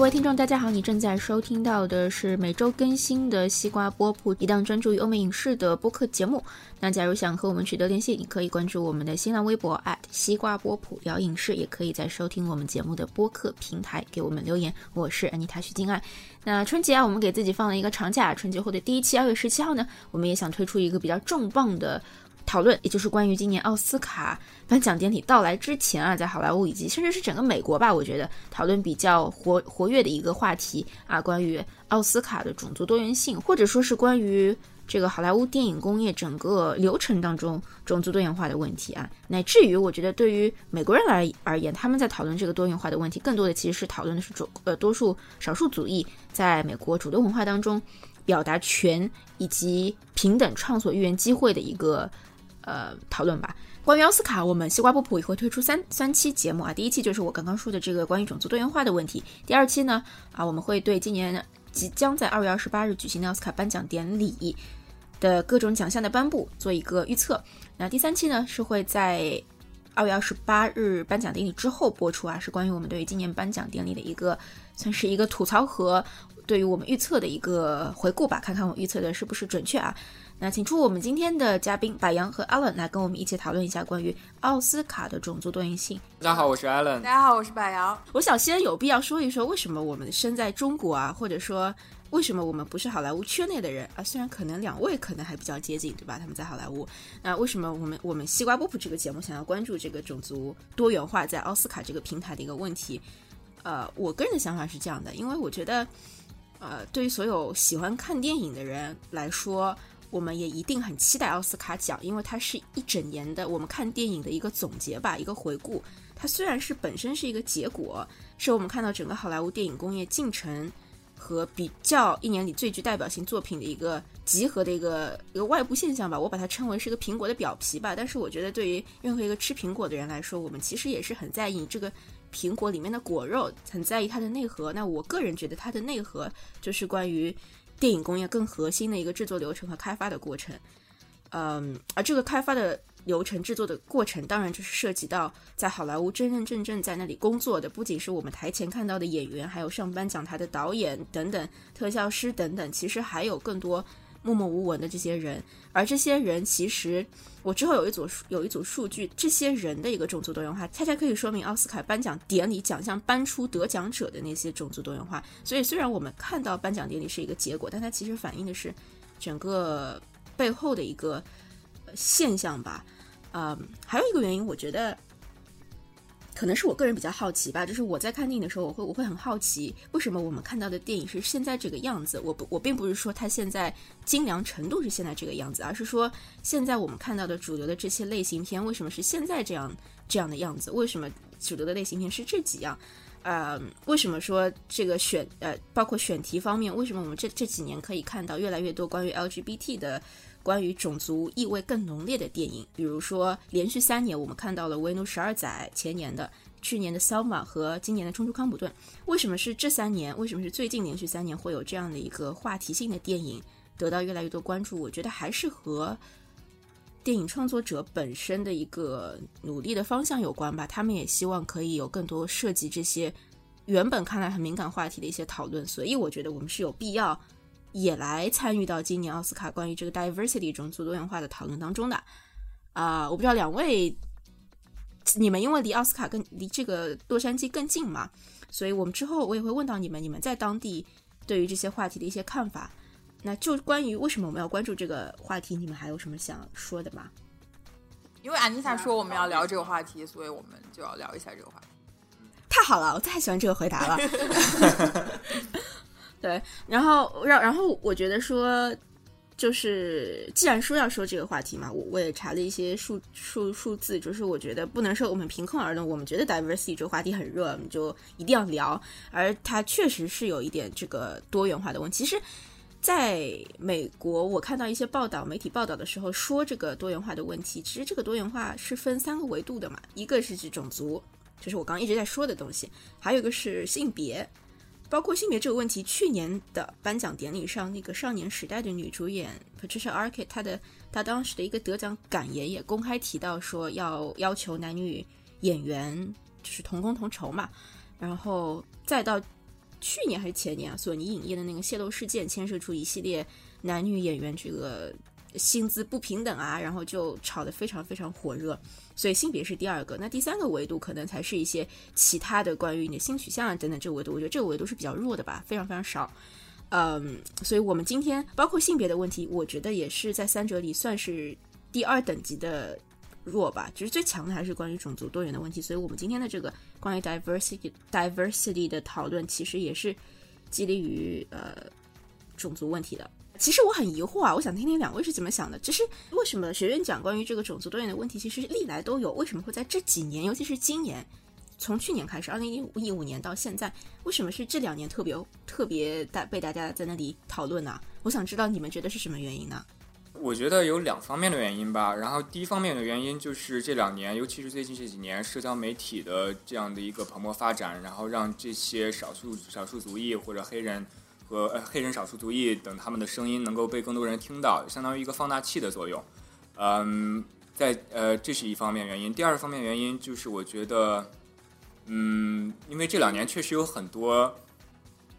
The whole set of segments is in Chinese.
各位听众，大家好！你正在收听到的是每周更新的西瓜波普，一档专注于欧美影视的播客节目。那假如想和我们取得联系，你可以关注我们的新浪微博西瓜波普聊影视，也可以在收听我们节目的播客平台给我们留言。我是安妮塔徐静爱。那春节啊，我们给自己放了一个长假，春节后的第一期，二月十七号呢，我们也想推出一个比较重磅的。讨论，也就是关于今年奥斯卡颁奖典礼到来之前啊，在好莱坞以及甚至是整个美国吧，我觉得讨论比较活活跃的一个话题啊，关于奥斯卡的种族多元性，或者说是关于这个好莱坞电影工业整个流程当中种族多元化的问题啊，乃至于我觉得对于美国人来而言，他们在讨论这个多元化的问题，更多的其实是讨论的是种呃多数少数族裔在美国主流文化当中表达权以及平等创作语言机会的一个。呃，讨论吧。关于奥斯卡，我们西瓜波普也会推出三三期节目啊。第一期就是我刚刚说的这个关于种族多元化的问题。第二期呢，啊，我们会对今年即将在二月二十八日举行的奥斯卡颁奖典礼的各种奖项的颁布做一个预测。那第三期呢，是会在二月二十八日颁奖典礼之后播出啊，是关于我们对于今年颁奖典礼的一个算是一个吐槽和对于我们预测的一个回顾吧，看看我预测的是不是准确啊。那请出我们今天的嘉宾柏杨和 Allen 来跟我们一起讨论一下关于奥斯卡的种族多元性。大家好，我是 Allen。大家好，我是柏杨。我想先有必要说一说，为什么我们身在中国啊，或者说为什么我们不是好莱坞圈内的人啊？虽然可能两位可能还比较接近，对吧？他们在好莱坞。那为什么我们我们西瓜波普这个节目想要关注这个种族多元化在奥斯卡这个平台的一个问题？呃，我个人的想法是这样的，因为我觉得，呃，对于所有喜欢看电影的人来说。我们也一定很期待奥斯卡奖，因为它是一整年的我们看电影的一个总结吧，一个回顾。它虽然是本身是一个结果，是我们看到整个好莱坞电影工业进程和比较一年里最具代表性作品的一个集合的一个一个外部现象吧。我把它称为是一个苹果的表皮吧。但是我觉得对于任何一个吃苹果的人来说，我们其实也是很在意这个苹果里面的果肉，很在意它的内核。那我个人觉得它的内核就是关于。电影工业更核心的一个制作流程和开发的过程，嗯，而这个开发的流程、制作的过程，当然就是涉及到在好莱坞真真正正在那里工作的，不仅是我们台前看到的演员，还有上班讲台的导演等等、特效师等等，其实还有更多。默默无闻的这些人，而这些人其实，我之后有一组有一组数据，这些人的一个种族多元化，恰恰可以说明奥斯卡颁奖典礼奖项颁出得奖者的那些种族多元化。所以，虽然我们看到颁奖典礼是一个结果，但它其实反映的是整个背后的一个现象吧。嗯，还有一个原因，我觉得。可能是我个人比较好奇吧，就是我在看电影的时候，我会我会很好奇，为什么我们看到的电影是现在这个样子？我不我并不是说它现在精良程度是现在这个样子，而是说现在我们看到的主流的这些类型片为什么是现在这样这样的样子？为什么主流的类型片是这几样？呃，为什么说这个选呃包括选题方面，为什么我们这这几年可以看到越来越多关于 LGBT 的？关于种族意味更浓烈的电影，比如说连续三年我们看到了《维奴十二载》，前年的、去年的《Selma》和今年的《冲出康普顿》。为什么是这三年？为什么是最近连续三年会有这样的一个话题性的电影得到越来越多关注？我觉得还是和电影创作者本身的一个努力的方向有关吧。他们也希望可以有更多涉及这些原本看来很敏感话题的一些讨论。所以我觉得我们是有必要。也来参与到今年奥斯卡关于这个 diversity 种族多元化的讨论当中的啊，我不知道两位你们因为离奥斯卡更离这个洛杉矶更近嘛，所以我们之后我也会问到你们，你们在当地对于这些话题的一些看法。那就关于为什么我们要关注这个话题，你们还有什么想说的吗？因为安妮萨说我们要聊这个话题，所以我们就要聊一下这个话题。太好了，我太喜欢这个回答了。对，然后让然后我觉得说，就是既然说要说这个话题嘛，我我也查了一些数数数字，就是我觉得不能说我们凭空而论，我们觉得 diversity 这个话题很热，我们就一定要聊，而它确实是有一点这个多元化的问题。其实，在美国，我看到一些报道，媒体报道的时候说这个多元化的问题，其实这个多元化是分三个维度的嘛，一个是指种族，就是我刚刚一直在说的东西，还有一个是性别。包括性别这个问题，去年的颁奖典礼上，那个少年时代的女主演 Patricia Arquette，她的她当时的一个得奖感言也公开提到说，要要求男女演员就是同工同酬嘛。然后再到去年还是前年啊，索尼影业的那个泄露事件，牵涉出一系列男女演员这个薪资不平等啊，然后就炒得非常非常火热。所以性别是第二个，那第三个维度可能才是一些其他的关于你的性取向啊等等这个维度，我觉得这个维度是比较弱的吧，非常非常少。嗯，所以我们今天包括性别的问题，我觉得也是在三者里算是第二等级的弱吧。其实最强的还是关于种族多元的问题。所以我们今天的这个关于 diversity diversity 的讨论，其实也是激励于呃种族问题的。其实我很疑惑啊，我想听听两位是怎么想的。其实为什么学院讲关于这个种族多元的问题，其实历来都有，为什么会在这几年，尤其是今年，从去年开始，二零一五一五年到现在，为什么是这两年特别特别大被大家在那里讨论呢？我想知道你们觉得是什么原因呢？我觉得有两方面的原因吧。然后第一方面的原因就是这两年，尤其是最近这几年，社交媒体的这样的一个蓬勃发展，然后让这些少数少数族裔或者黑人。和呃黑人少数族裔等他们的声音能够被更多人听到，相当于一个放大器的作用。嗯，在呃这是一方面原因。第二方面原因就是我觉得，嗯，因为这两年确实有很多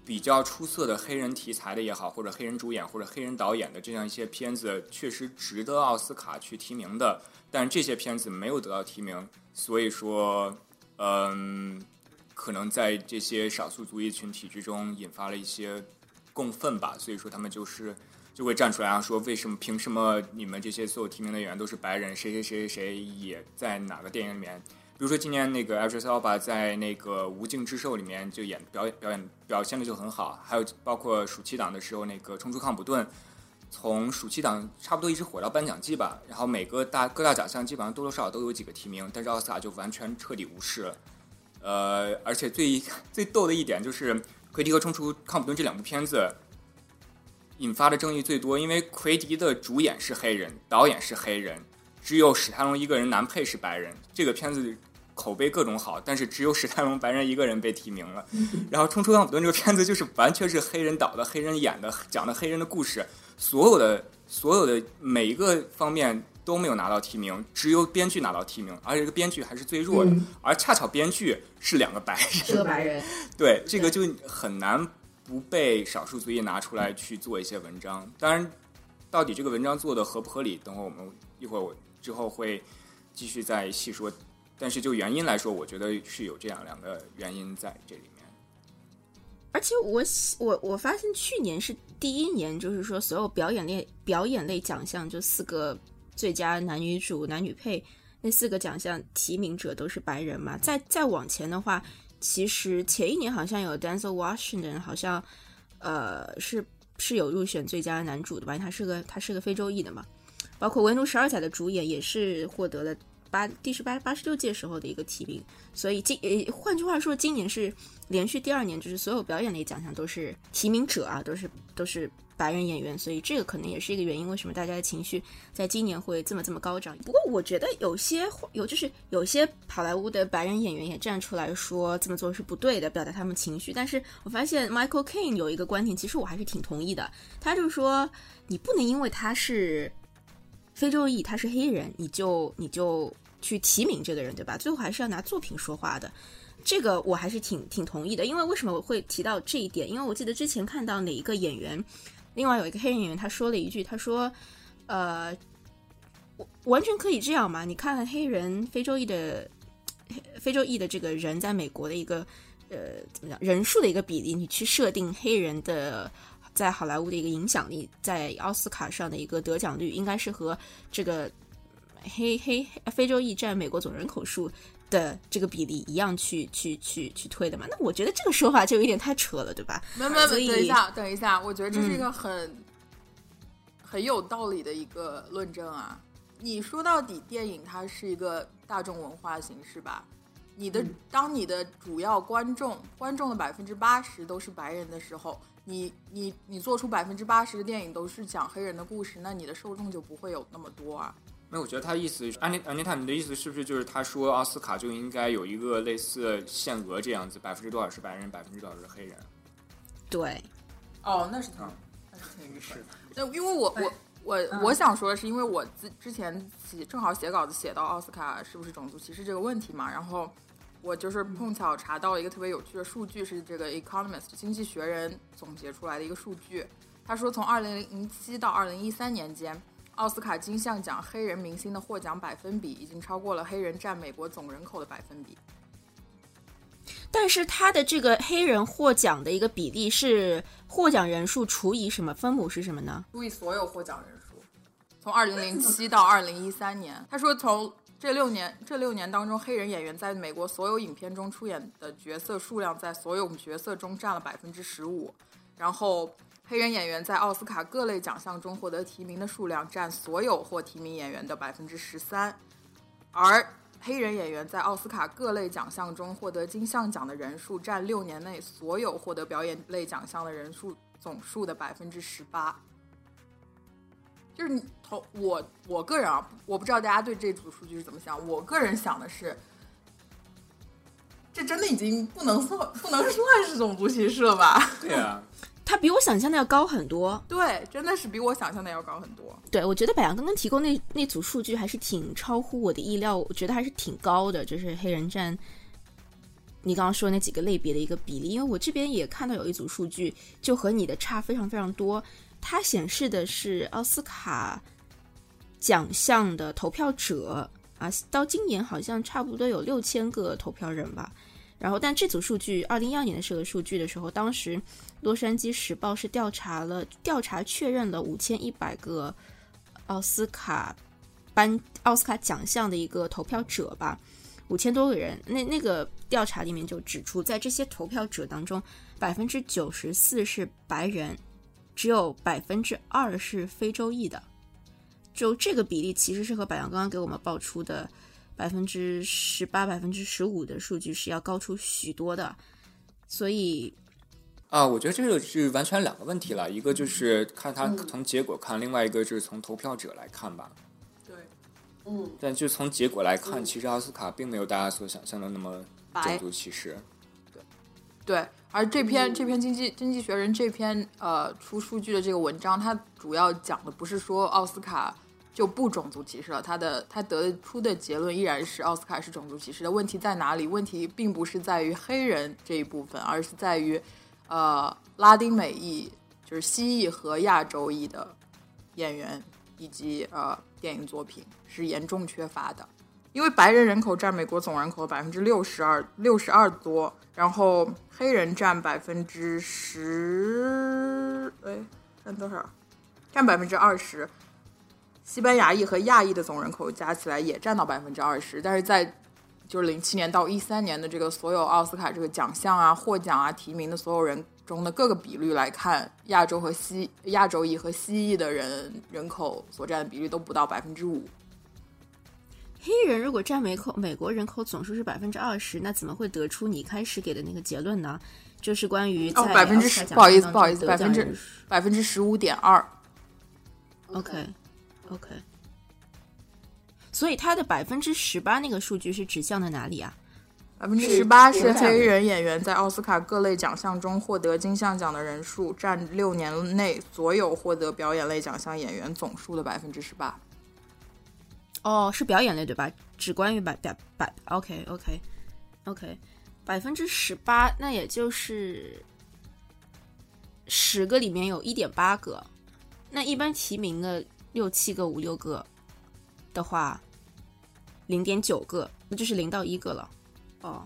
比较出色的黑人题材的也好，或者黑人主演或者黑人导演的这样一些片子，确实值得奥斯卡去提名的。但这些片子没有得到提名，所以说，嗯，可能在这些少数族裔群体之中引发了一些。共愤吧，所以说他们就是就会站出来啊，说为什么凭什么你们这些所有提名的演员都是白人，谁谁谁谁谁也在哪个电影里面？比如说今年那个 Idris Elba 在那个《无尽之兽》里面就演表演表演表现的就很好，还有包括暑期档的时候那个《冲出康普顿》，从暑期档差不多一直火到颁奖季吧，然后每个大各大奖项基本上多多少少都有几个提名，但是奥斯卡就完全彻底无视了。呃，而且最 最逗的一点就是。奎迪和冲出康普顿这两部片子引发的争议最多，因为奎迪的主演是黑人，导演是黑人，只有史泰龙一个人男配是白人。这个片子口碑各种好，但是只有史泰龙白人一个人被提名了。然后冲出康普顿这个片子就是完全是黑人导的、黑人演的，讲的黑人的故事，所有的所有的每一个方面。都没有拿到提名，只有编剧拿到提名，而且这个编剧还是最弱的，而恰巧编剧是两个白人，是个白人，对这个就很难不被少数族裔拿出来去做一些文章。当然，到底这个文章做的合不合理，等会我们一会儿我之后会继续再细说。但是就原因来说，我觉得是有这样两个原因在这里面。而且我我我发现去年是第一年，就是说所有表演类表演类奖项就四个。最佳男女主、男女配那四个奖项提名者都是白人嘛？再再往前的话，其实前一年好像有 Denzel Washington，好像呃是是有入选最佳男主的吧？他是个他是个非洲裔的嘛？包括《维奴十二载》的主演也是获得了八第十八八十六届时候的一个提名。所以今呃换句话说，今年是连续第二年，就是所有表演类奖项都是提名者啊，都是都是。白人演员，所以这个可能也是一个原因，为什么大家的情绪在今年会这么这么高涨？不过我觉得有些有就是有些好莱坞的白人演员也站出来说这么做是不对的，表达他们情绪。但是我发现 Michael Caine 有一个观点，其实我还是挺同意的。他就说，你不能因为他是非洲裔，他是黑人，你就你就去提名这个人，对吧？最后还是要拿作品说话的。这个我还是挺挺同意的。因为为什么我会提到这一点？因为我记得之前看到哪一个演员。另外有一个黑人演员，他说了一句：“他说，呃，完全可以这样嘛？你看黑人非洲裔的非洲裔的这个人在美国的一个呃怎么讲人数的一个比例，你去设定黑人的在好莱坞的一个影响力，在奥斯卡上的一个得奖率，应该是和这个黑黑非洲裔占美国总人口数。”的这个比例一样去去去去推的嘛？那我觉得这个说法就有点太扯了，对吧？没没没，等一下，等一下，我觉得这是一个很很有道理的一个论证啊。你说到底，电影它是一个大众文化形式吧？你的当你的主要观众观众的百分之八十都是白人的时候，你你你做出百分之八十的电影都是讲黑人的故事，那你的受众就不会有那么多啊。那我觉得他意思，安妮安妮塔，你的意思是不是就是他说奥斯卡就应该有一个类似限额这样子，百分之多少是白人，百分之多少是黑人？对，哦，那是挺，那是挺于是。那因为我我我我想说的是，因为我之之前写正好写稿子写到奥斯卡是不是种族歧视这个问题嘛，然后我就是碰巧查到了一个特别有趣的数据，是这个《Economist》经济学人总结出来的一个数据。他说，从二零零七到二零一三年间，奥斯卡金像奖黑人明星的获奖百分比已经超过了黑人占美国总人口的百分比。但是他的这个黑人获奖的一个比例是获奖人数除以什么？分母是什么呢？除以所有获奖人数。从二零零七到二零一三年，他说从这六年这六年当中，黑人演员在美国所有影片中出演的角色数量在所有角色中占了百分之十五，然后黑人演员在奥斯卡各类奖项中获得提名的数量占所有获提名演员的百分之十三，而黑人演员在奥斯卡各类奖项中获得金像奖的人数占六年内所有获得表演类奖项的人数总数的百分之十八。就是你从我我个人啊，我不知道大家对这组数据是怎么想。我个人想的是，这真的已经不能算不能算是种族歧视了吧？对啊，它比我想象的要高很多。对，真的是比我想象的要高很多。对，我觉得百阳刚刚提供那那组数据还是挺超乎我的意料，我觉得还是挺高的，就是黑人占你刚刚说那几个类别的一个比例。因为我这边也看到有一组数据，就和你的差非常非常多。它显示的是奥斯卡奖项的投票者啊，到今年好像差不多有六千个投票人吧。然后，但这组数据，二零一二年的这个数据的时候，当时《洛杉矶时报》是调查了，调查确认了五千一百个奥斯卡颁奥斯卡奖项的一个投票者吧，五千多个人。那那个调查里面就指出，在这些投票者当中，百分之九十四是白人。只有百分之二是非洲裔的，就这个比例其实是和百阳刚刚给我们报出的百分之十八、百分之十五的数据是要高出许多的。所以，啊，我觉得这个是完全两个问题了，一个就是看他从结果看，另外一个就是从投票者来看吧。对，嗯，但就从结果来看，其实奥斯卡并没有大家所想象的那么种族歧视。对，对。而这篇这篇经济经济学人这篇呃出数据的这个文章，它主要讲的不是说奥斯卡就不种族歧视了，他的他得出的结论依然是奥斯卡是种族歧视的。问题在哪里？问题并不是在于黑人这一部分，而是在于呃拉丁美裔，就是西裔和亚洲裔的演员以及呃电影作品是严重缺乏的。因为白人人口占美国总人口百分之六十二，六十二多，然后黑人占百分之十，哎，占多少？占百分之二十。西班牙裔和亚裔的总人口加起来也占到百分之二十，但是在就是零七年到一三年的这个所有奥斯卡这个奖项啊、获奖啊、提名的所有人中的各个比率来看，亚洲和西亚洲裔和西裔的人人口所占的比例都不到百分之五。黑人如果占美口美国人口总数是百分之二十，那怎么会得出你开始给的那个结论呢？就是关于哦百分之十，不好意思不好意思，百分之百分之十五点二。OK OK，所以它的百分之十八那个数据是指向的哪里啊？百分之十八是黑人演员在奥斯卡各类奖项中获得金像奖的人数占六年内所有获得表演类奖项演员总数的百分之十八。哦，是表演类对吧？只关于百百百，OK OK OK，百分之十八，那也就是十个里面有一点八个。那一般提名的六七个、五六个的话，零点九个，那就是零到一个了。哦，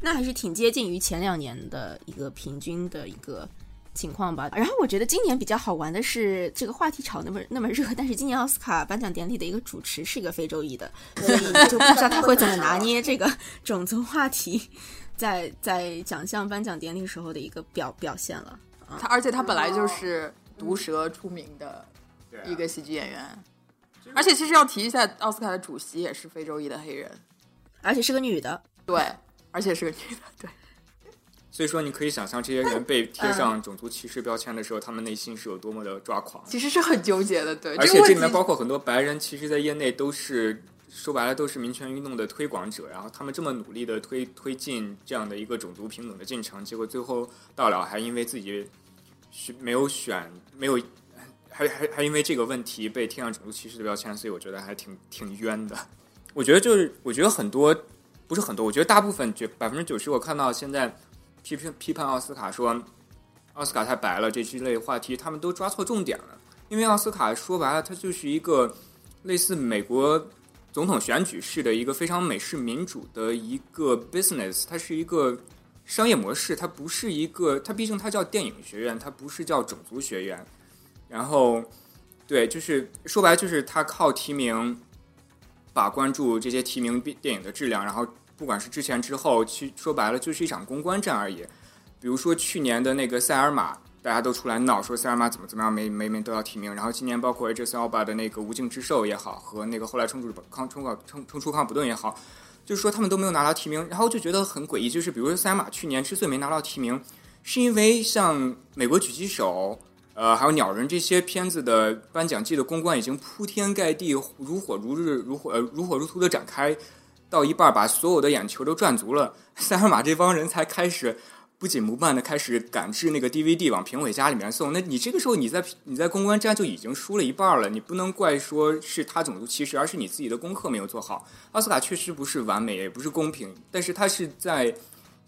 那还是挺接近于前两年的一个平均的一个。情况吧，然后我觉得今年比较好玩的是这个话题炒那么那么热，但是今年奥斯卡颁奖典礼的一个主持是一个非洲裔的，所以就不知道他会怎么拿捏这个 种族话题，在在奖项颁奖典礼时候的一个表表现了。他而且他本来就是毒舌出名的一个喜剧演员，而且其实要提一下，奥斯卡的主席也是非洲裔的黑人，而且是个女的，对，而且是个女的，对。所以说，你可以想象这些人被贴上种族歧视标签的时候，他们内心是有多么的抓狂。其实是很纠结的，对。而且这里面包括很多白人，其实，在业内都是说白了都是民权运动的推广者。然后他们这么努力的推推进这样的一个种族平等的进程，结果最后到了还因为自己选没有选，没有还还还因为这个问题被贴上种族歧视的标签，所以我觉得还挺挺冤的。我觉得就是，我觉得很多。不是很多，我觉得大部分绝百分之九十，我看到现在批评批判奥斯卡说奥斯卡太白了这之类话题，他们都抓错重点了。因为奥斯卡说白了，它就是一个类似美国总统选举式的一个非常美式民主的一个 business，它是一个商业模式，它不是一个，它毕竟它叫电影学院，它不是叫种族学院。然后，对，就是说白了，就是他靠提名把关注这些提名电影的质量，然后不管是之前之后，其说白了就是一场公关战而已。比如说去年的那个塞尔玛。大家都出来闹，说塞尔玛怎么怎么样，每每每都要提名。然后今年包括 H.S. Alba 的那个无尽之兽也好，和那个后来冲出康冲考冲冲出康普顿也好，就是说他们都没有拿到提名。然后就觉得很诡异，就是比如说塞尔玛去年之所以没拿到提名，是因为像美国狙击手，呃，还有鸟人这些片子的颁奖季的公关已经铺天盖地、如火如日、如火如火如荼的展开，到一半把所有的眼球都赚足了，塞尔玛这帮人才开始。不紧不慢的开始赶制那个 DVD 往评委家里面送，那你这个时候你在你在公关战就已经输了一半了，你不能怪说是他种族歧视，而是你自己的功课没有做好。奥斯卡确实不是完美，也不是公平，但是它是在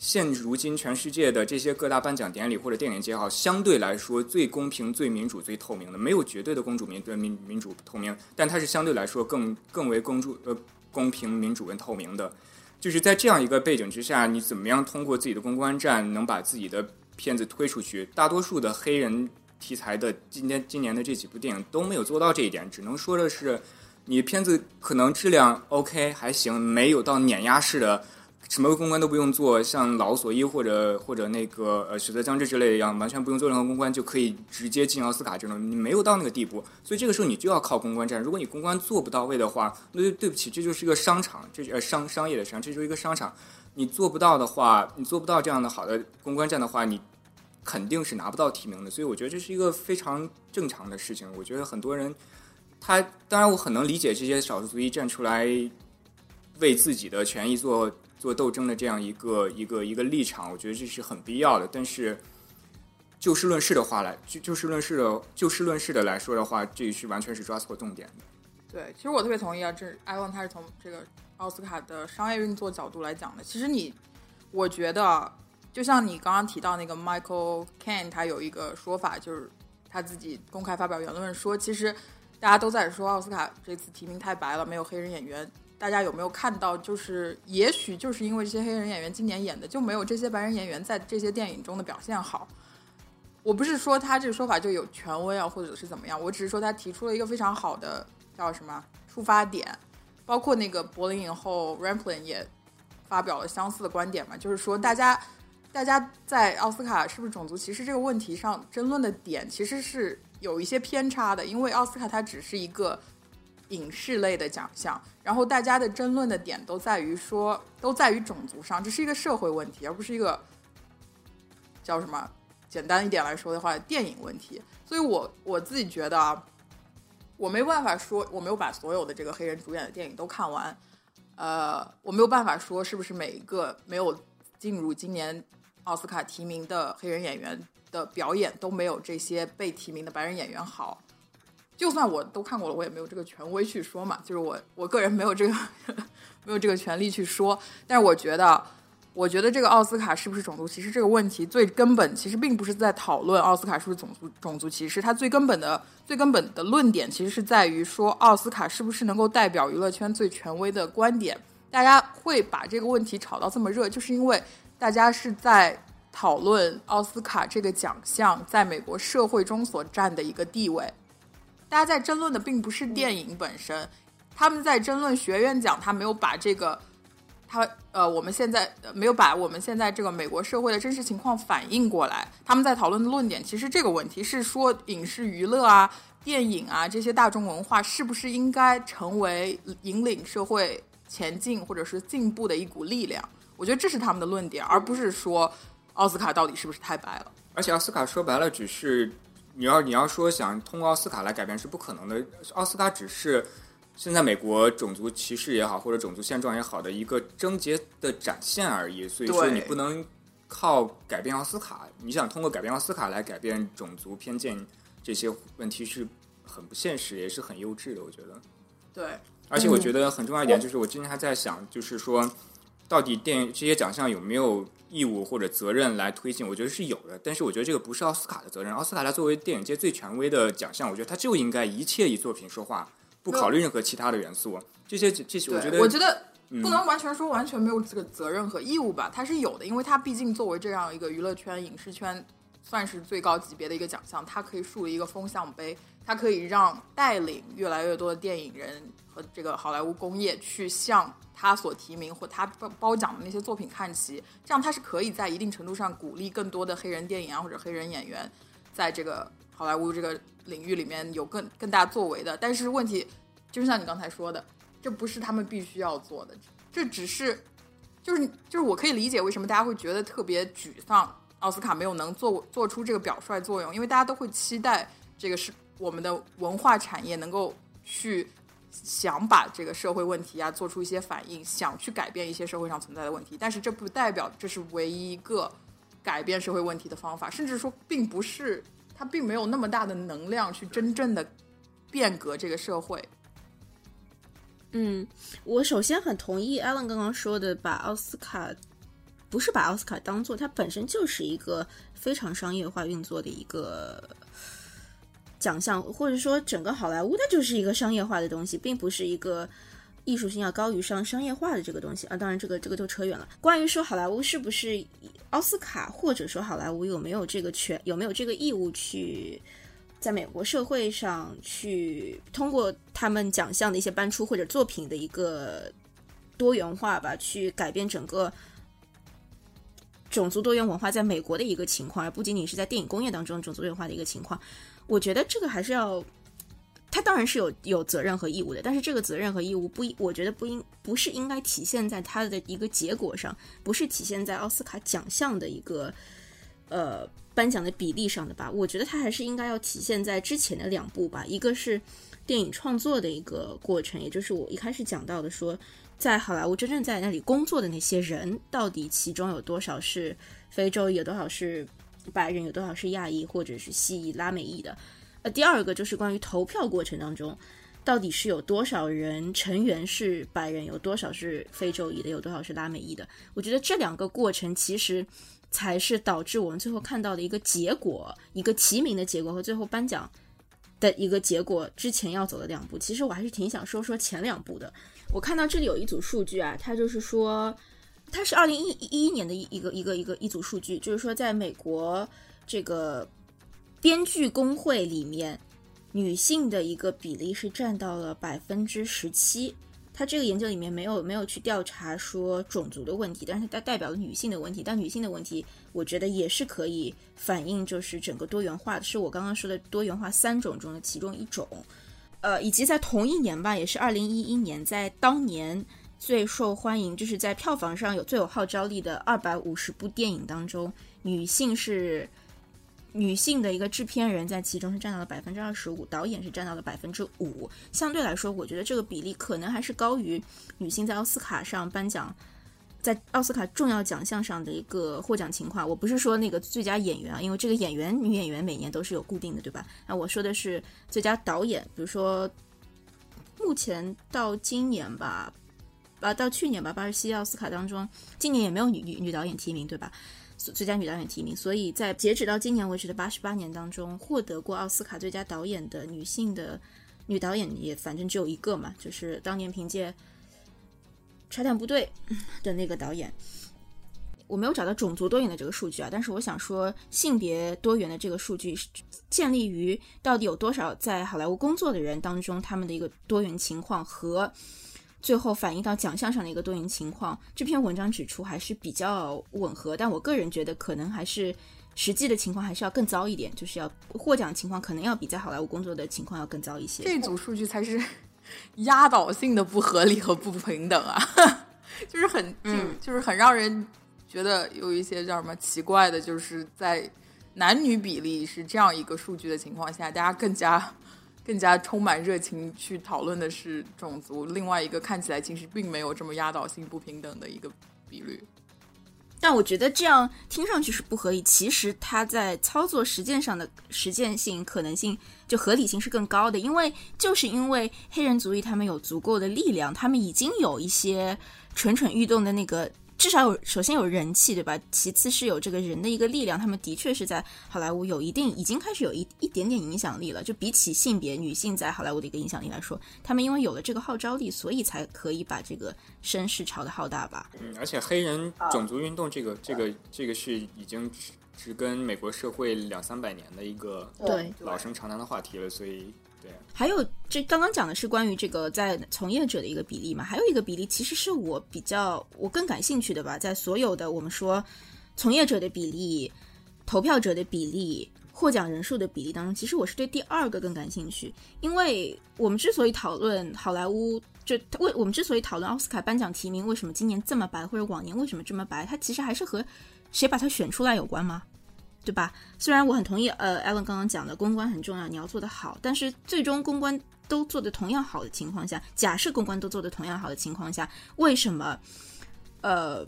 现如今全世界的这些各大颁奖典礼或者电影节好，相对来说最公平、最民主、最透明的，没有绝对的公主民对民民主透明，但它是相对来说更 更为公主呃公平、民主跟透明的。就是在这样一个背景之下，你怎么样通过自己的公关战能把自己的片子推出去？大多数的黑人题材的今天今年的这几部电影都没有做到这一点，只能说的是，你片子可能质量 OK 还行，没有到碾压式的。什么公关都不用做，像老索伊或者或者那个呃史泽将至之类的一样，完全不用做任何公关就可以直接进奥斯卡这种，你没有到那个地步，所以这个时候你就要靠公关战。如果你公关做不到位的话，那就对不起，这就是一个商场，这呃商商业的商，这就是一个商场。你做不到的话，你做不到这样的好的公关战的话，你肯定是拿不到提名的。所以我觉得这是一个非常正常的事情。我觉得很多人，他当然我很能理解这些少数族裔站出来为自己的权益做。做斗争的这样一个一个一个立场，我觉得这是很必要的。但是就事论事的话来，就就事论事的就事论事的来说的话，这是完全是抓错重点的。对，其实我特别同意啊，这艾伦他是从这个奥斯卡的商业运作角度来讲的。其实你，我觉得就像你刚刚提到那个 Michael Caine，他有一个说法，就是他自己公开发表言论说，其实大家都在说奥斯卡这次提名太白了，没有黑人演员。大家有没有看到？就是也许就是因为这些黑人演员今年演的就没有这些白人演员在这些电影中的表现好。我不是说他这个说法就有权威啊，或者是怎么样，我只是说他提出了一个非常好的叫什么出发点。包括那个柏林影后 Ramplin 也发表了相似的观点嘛，就是说大家大家在奥斯卡是不是种族歧视这个问题上争论的点其实是有一些偏差的，因为奥斯卡它只是一个。影视类的奖项，然后大家的争论的点都在于说，都在于种族上，这是一个社会问题，而不是一个叫什么简单一点来说的话，电影问题。所以我我自己觉得啊，我没办法说，我没有把所有的这个黑人主演的电影都看完，呃，我没有办法说是不是每一个没有进入今年奥斯卡提名的黑人演员的表演都没有这些被提名的白人演员好。就算我都看过了，我也没有这个权威去说嘛。就是我我个人没有这个 没有这个权利去说。但是我觉得，我觉得这个奥斯卡是不是种族歧视这个问题，最根本其实并不是在讨论奥斯卡是不是种族种族歧视。它最根本的最根本的论点，其实是在于说奥斯卡是不是能够代表娱乐圈最权威的观点。大家会把这个问题炒到这么热，就是因为大家是在讨论奥斯卡这个奖项在美国社会中所占的一个地位。大家在争论的并不是电影本身，他们在争论学院奖，他没有把这个，他呃，我们现在没有把我们现在这个美国社会的真实情况反映过来。他们在讨论的论点，其实这个问题是说，影视娱乐啊、电影啊这些大众文化，是不是应该成为引领社会前进或者是进步的一股力量？我觉得这是他们的论点，而不是说奥斯卡到底是不是太白了。而且奥斯卡说白了，只是。你要你要说想通过奥斯卡来改变是不可能的，奥斯卡只是现在美国种族歧视也好或者种族现状也好的一个症结的展现而已，所以说你不能靠改变奥斯卡，你想通过改变奥斯卡来改变种族偏见这些问题是很不现实，也是很幼稚的，我觉得。对，而且我觉得很重要一点就是，我今天还在想，就是说。到底电影这些奖项有没有义务或者责任来推进？我觉得是有的，但是我觉得这个不是奥斯卡的责任。奥斯卡它作为电影界最权威的奖项，我觉得它就应该一切以作品说话，不考虑任何其他的元素。这些这些，我觉得我觉得不能完全说完全没有这个责任和义务吧，它是有的，因为它毕竟作为这样一个娱乐圈、影视圈。算是最高级别的一个奖项，它可以树立一个风向碑，它可以让带领越来越多的电影人和这个好莱坞工业去向他所提名或他褒褒奖的那些作品看齐，这样他是可以在一定程度上鼓励更多的黑人电影啊或者黑人演员在这个好莱坞这个领域里面有更更大作为的。但是问题就是像你刚才说的，这不是他们必须要做的，这只是就是就是我可以理解为什么大家会觉得特别沮丧。奥斯卡没有能做做出这个表率作用，因为大家都会期待这个是我们的文化产业能够去想把这个社会问题啊做出一些反应，想去改变一些社会上存在的问题。但是这不代表这是唯一一个改变社会问题的方法，甚至说并不是它并没有那么大的能量去真正的变革这个社会。嗯，我首先很同意 Allen 刚刚说的，把奥斯卡。不是把奥斯卡当做它本身就是一个非常商业化运作的一个奖项，或者说整个好莱坞它就是一个商业化的东西，并不是一个艺术性要高于商商业化的这个东西啊。当然，这个这个就扯远了。关于说好莱坞是不是奥斯卡，或者说好莱坞有没有这个权，有没有这个义务去在美国社会上去通过他们奖项的一些颁出或者作品的一个多元化吧，去改变整个。种族多元文化在美国的一个情况，而不仅仅是在电影工业当中种族多元化的一个情况。我觉得这个还是要，他当然是有有责任和义务的，但是这个责任和义务不，我觉得不应不是应该体现在他的一个结果上，不是体现在奥斯卡奖项的一个呃颁奖的比例上的吧？我觉得他还是应该要体现在之前的两步吧，一个是电影创作的一个过程，也就是我一开始讲到的说。在好莱坞真正在那里工作的那些人，到底其中有多少是非洲，有多少是白人，有多少是亚裔或者是西裔、拉美裔的？呃，第二个就是关于投票过程当中，到底是有多少人成员是白人，有多少是非洲裔的，有多少是拉美裔的？我觉得这两个过程其实才是导致我们最后看到的一个结果，一个提名的结果和最后颁奖的一个结果之前要走的两步。其实我还是挺想说说前两步的。我看到这里有一组数据啊，它就是说，它是二零一一一年的一一个一个一个一组数据，就是说，在美国这个编剧工会里面，女性的一个比例是占到了百分之十七。它这个研究里面没有没有去调查说种族的问题，但是它代表了女性的问题。但女性的问题，我觉得也是可以反映就是整个多元化的，是我刚刚说的多元化三种中的其中一种。呃，以及在同一年吧，也是二零一一年，在当年最受欢迎，就是在票房上有最有号召力的二百五十部电影当中，女性是女性的一个制片人，在其中是占到了百分之二十五，导演是占到了百分之五。相对来说，我觉得这个比例可能还是高于女性在奥斯卡上颁奖。在奥斯卡重要奖项上的一个获奖情况，我不是说那个最佳演员啊，因为这个演员女演员每年都是有固定的，对吧？那我说的是最佳导演，比如说目前到今年吧，啊，到去年吧，巴西奥斯卡当中，今年也没有女女女导演提名，对吧？最佳女导演提名，所以在截止到今年为止的八十八年当中，获得过奥斯卡最佳导演的女性的女导演也反正只有一个嘛，就是当年凭借。拆弹部队的那个导演，我没有找到种族多元的这个数据啊，但是我想说，性别多元的这个数据是建立于到底有多少在好莱坞工作的人当中，他们的一个多元情况和最后反映到奖项上的一个多元情况。这篇文章指出还是比较吻合，但我个人觉得可能还是实际的情况还是要更糟一点，就是要获奖情况可能要比在好莱坞工作的情况要更糟一些。这组数据才是。压倒性的不合理和不平等啊，就是很就就是很让人觉得有一些叫什么奇怪的，就是在男女比例是这样一个数据的情况下，大家更加更加充满热情去讨论的是种族，另外一个看起来其实并没有这么压倒性不平等的一个比率。但我觉得这样听上去是不合理，其实它在操作实践上的实践性可能性就合理性是更高的，因为就是因为黑人族裔他们有足够的力量，他们已经有一些蠢蠢欲动的那个至少有首先有人气，对吧？其次是有这个人的一个力量，他们的确是在好莱坞有一定已经开始有一一点点影响力了。就比起性别女性在好莱坞的一个影响力来说，他们因为有了这个号召力，所以才可以把这个声势炒得浩大吧。嗯，而且黑人种族运动这个这个这个是已经是跟美国社会两三百年的一个对老生常谈的话题了，所以对。还有，这刚刚讲的是关于这个在从业者的一个比例嘛？还有一个比例，其实是我比较我更感兴趣的吧。在所有的我们说从业者的比例、投票者的比例、获奖人数的比例当中，其实我是对第二个更感兴趣。因为我们之所以讨论好莱坞，就为我们之所以讨论奥斯卡颁奖提名为什么今年这么白，或者往年为什么这么白，它其实还是和谁把它选出来有关吗？对吧？虽然我很同意，呃艾伦刚刚讲的公关很重要，你要做得好。但是最终公关都做的同样好的情况下，假设公关都做的同样好的情况下，为什么，呃，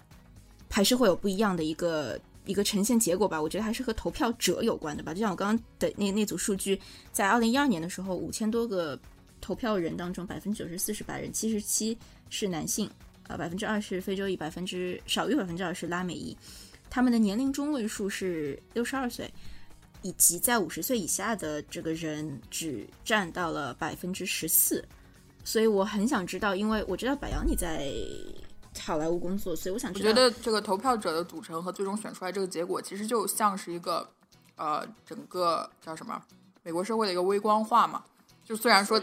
还是会有不一样的一个一个呈现结果吧？我觉得还是和投票者有关的吧。就像我刚刚的那那组数据，在二零一二年的时候，五千多个投票人当中，百分之九十四是白人，七十七是男性，呃，百分之二是非洲裔，百分之少于百分之二是拉美裔。他们的年龄中位数是六十二岁，以及在五十岁以下的这个人只占到了百分之十四，所以我很想知道，因为我知道柏杨你在好莱坞工作，所以我想知道，我觉得这个投票者的组成和最终选出来这个结果，其实就像是一个呃，整个叫什么美国社会的一个微观化嘛。就虽然说，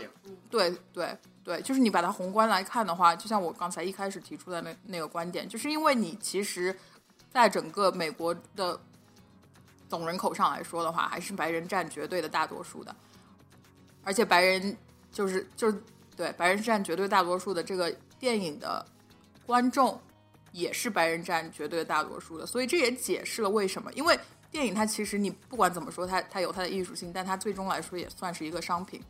对对对，就是你把它宏观来看的话，就像我刚才一开始提出的那那个观点，就是因为你其实。在整个美国的总人口上来说的话，还是白人占绝对的大多数的，而且白人就是就是对白人占绝对大多数的这个电影的观众也是白人占绝对的大多数的，所以这也解释了为什么，因为电影它其实你不管怎么说，它它有它的艺术性，但它最终来说也算是一个商品，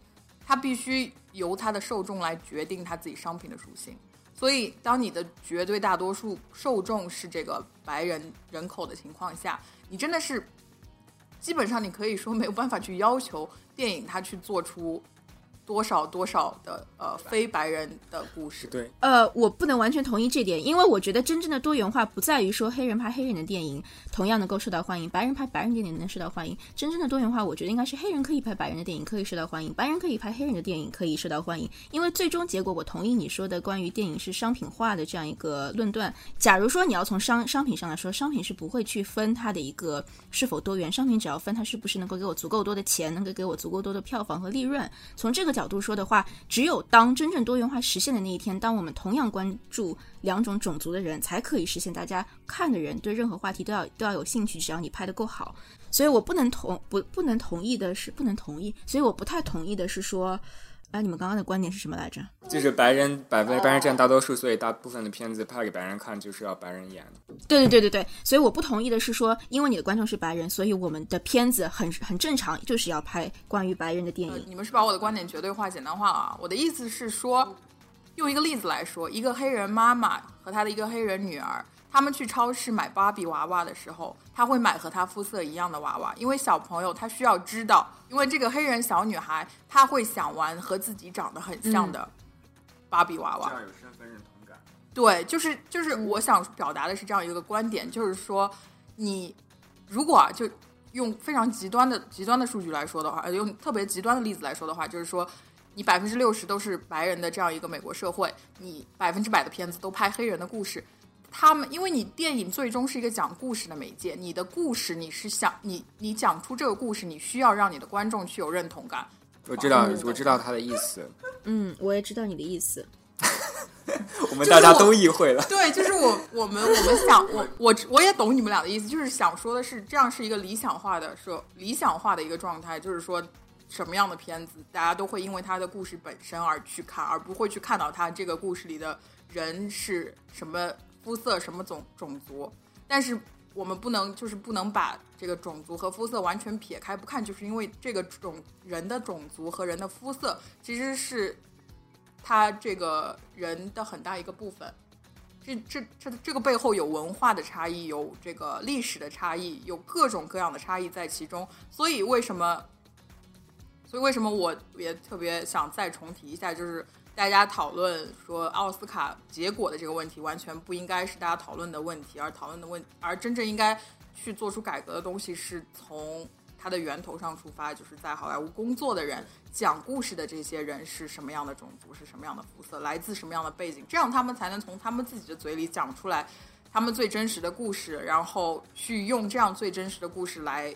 它必须由它的受众来决定它自己商品的属性。所以，当你的绝对大多数受众是这个白人人口的情况下，你真的是基本上你可以说没有办法去要求电影它去做出。多少多少的呃非白人的故事？对，呃，我不能完全同意这点，因为我觉得真正的多元化不在于说黑人拍黑人的电影同样能够受到欢迎，白人拍白人电影能受到欢迎。真正的多元化，我觉得应该是黑人可以拍白人的电影可以受到欢迎，白人可以拍黑人的电影可以受到欢迎。因为最终结果，我同意你说的关于电影是商品化的这样一个论断。假如说你要从商商品上来说，商品是不会去分它的一个是否多元，商品只要分它是不是能够给我足够多的钱，能够给我足够多的票房和利润。从这个角角度说的话，只有当真正多元化实现的那一天，当我们同样关注两种种族的人，才可以实现大家看的人对任何话题都要都要有兴趣。只要你拍的够好，所以我不能同不不能同意的是不能同意，所以我不太同意的是说。啊，你们刚刚的观点是什么来着？就是白人百分白人占大多数，所以大部分的片子拍给白人看就是要白人演的。对对对对对，所以我不同意的是说，因为你的观众是白人，所以我们的片子很很正常，就是要拍关于白人的电影。你们是把我的观点绝对化、简单化啊！我的意思是说，用一个例子来说，一个黑人妈妈和她的一个黑人女儿。他们去超市买芭比娃娃的时候，他会买和他肤色一样的娃娃，因为小朋友他需要知道，因为这个黑人小女孩她会想玩和自己长得很像的芭比娃娃，这样有身份认同感。对，就是就是我想表达的是这样一个观点，就是说你如果就用非常极端的极端的数据来说的话，用特别极端的例子来说的话，就是说你百分之六十都是白人的这样一个美国社会，你百分之百的片子都拍黑人的故事。他们，因为你电影最终是一个讲故事的媒介，你的故事你是想你你讲出这个故事，你需要让你的观众去有认同感。我知道，我知道他的意思。嗯，我也知道你的意思。我们大家都意会了。对，就是我我们我们想我我我也懂你们俩的意思，就是想说的是，这样是一个理想化的说理想化的一个状态，就是说什么样的片子大家都会因为他的故事本身而去看，而不会去看到他这个故事里的人是什么。肤色什么种种族，但是我们不能就是不能把这个种族和肤色完全撇开不看，就是因为这个种人的种族和人的肤色其实是他这个人的很大一个部分。这这这这个背后有文化的差异，有这个历史的差异，有各种各样的差异在其中。所以为什么？所以为什么我也特别想再重提一下，就是大家讨论说奥斯卡结果的这个问题，完全不应该是大家讨论的问题，而讨论的问，而真正应该去做出改革的东西，是从它的源头上出发，就是在好莱坞工作的人讲故事的这些人是什么样的种族，是什么样的肤色，来自什么样的背景，这样他们才能从他们自己的嘴里讲出来他们最真实的故事，然后去用这样最真实的故事来